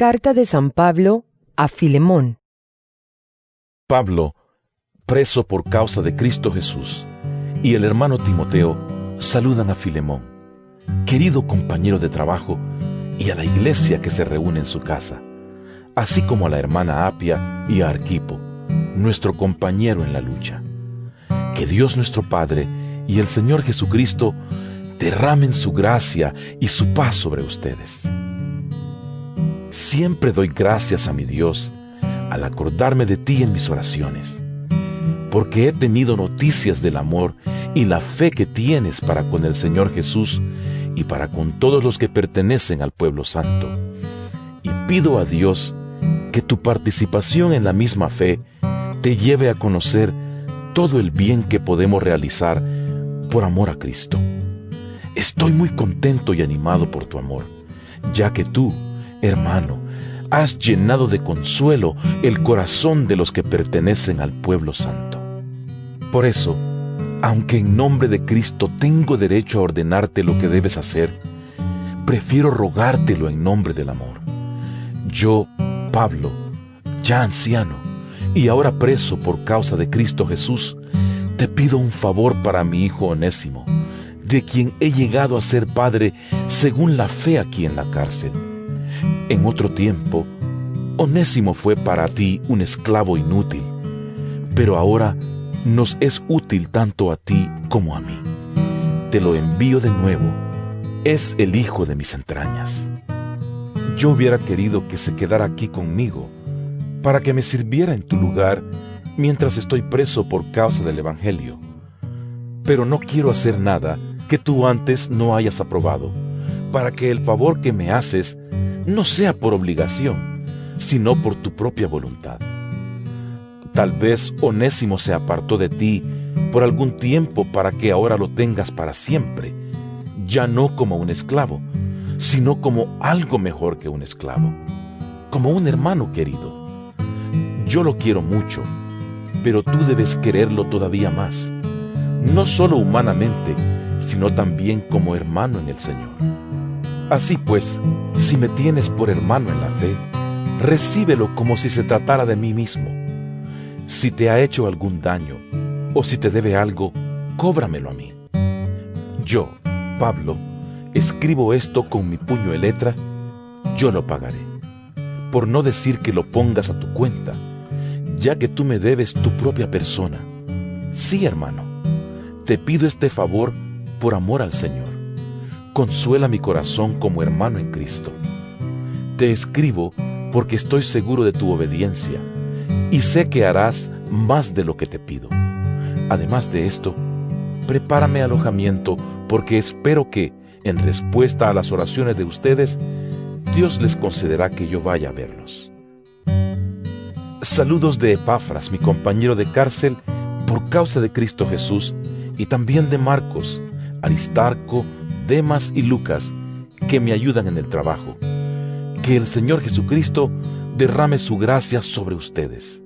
Carta de San Pablo a Filemón. Pablo, preso por causa de Cristo Jesús, y el hermano Timoteo saludan a Filemón, querido compañero de trabajo, y a la iglesia que se reúne en su casa, así como a la hermana Apia y a Arquipo, nuestro compañero en la lucha. Que Dios nuestro Padre y el Señor Jesucristo derramen su gracia y su paz sobre ustedes. Siempre doy gracias a mi Dios al acordarme de ti en mis oraciones, porque he tenido noticias del amor y la fe que tienes para con el Señor Jesús y para con todos los que pertenecen al pueblo santo. Y pido a Dios que tu participación en la misma fe te lleve a conocer todo el bien que podemos realizar por amor a Cristo. Estoy muy contento y animado por tu amor, ya que tú, hermano, has llenado de consuelo el corazón de los que pertenecen al pueblo santo. Por eso, aunque en nombre de Cristo tengo derecho a ordenarte lo que debes hacer, prefiero rogártelo en nombre del amor. Yo, Pablo, ya anciano y ahora preso por causa de Cristo Jesús, te pido un favor para mi hijo Onésimo, de quien he llegado a ser padre según la fe aquí en la cárcel en otro tiempo, Onésimo fue para ti un esclavo inútil, pero ahora nos es útil tanto a ti como a mí. Te lo envío de nuevo. Es el hijo de mis entrañas. Yo hubiera querido que se quedara aquí conmigo, para que me sirviera en tu lugar mientras estoy preso por causa del Evangelio. Pero no quiero hacer nada que tú antes no hayas aprobado, para que el favor que me haces no sea por obligación, sino por tu propia voluntad. Tal vez Onésimo se apartó de ti por algún tiempo para que ahora lo tengas para siempre, ya no como un esclavo, sino como algo mejor que un esclavo, como un hermano querido. Yo lo quiero mucho, pero tú debes quererlo todavía más, no solo humanamente, sino también como hermano en el Señor. Así pues, si me tienes por hermano en la fe, recíbelo como si se tratara de mí mismo. Si te ha hecho algún daño o si te debe algo, cóbramelo a mí. Yo, Pablo, escribo esto con mi puño de letra, yo lo pagaré. Por no decir que lo pongas a tu cuenta, ya que tú me debes tu propia persona. Sí, hermano, te pido este favor por amor al Señor consuela mi corazón como hermano en Cristo. Te escribo porque estoy seguro de tu obediencia y sé que harás más de lo que te pido. Además de esto, prepárame alojamiento porque espero que, en respuesta a las oraciones de ustedes, Dios les concederá que yo vaya a verlos. Saludos de Epafras, mi compañero de cárcel, por causa de Cristo Jesús, y también de Marcos, Aristarco, Demas y Lucas, que me ayudan en el trabajo. Que el Señor Jesucristo derrame su gracia sobre ustedes.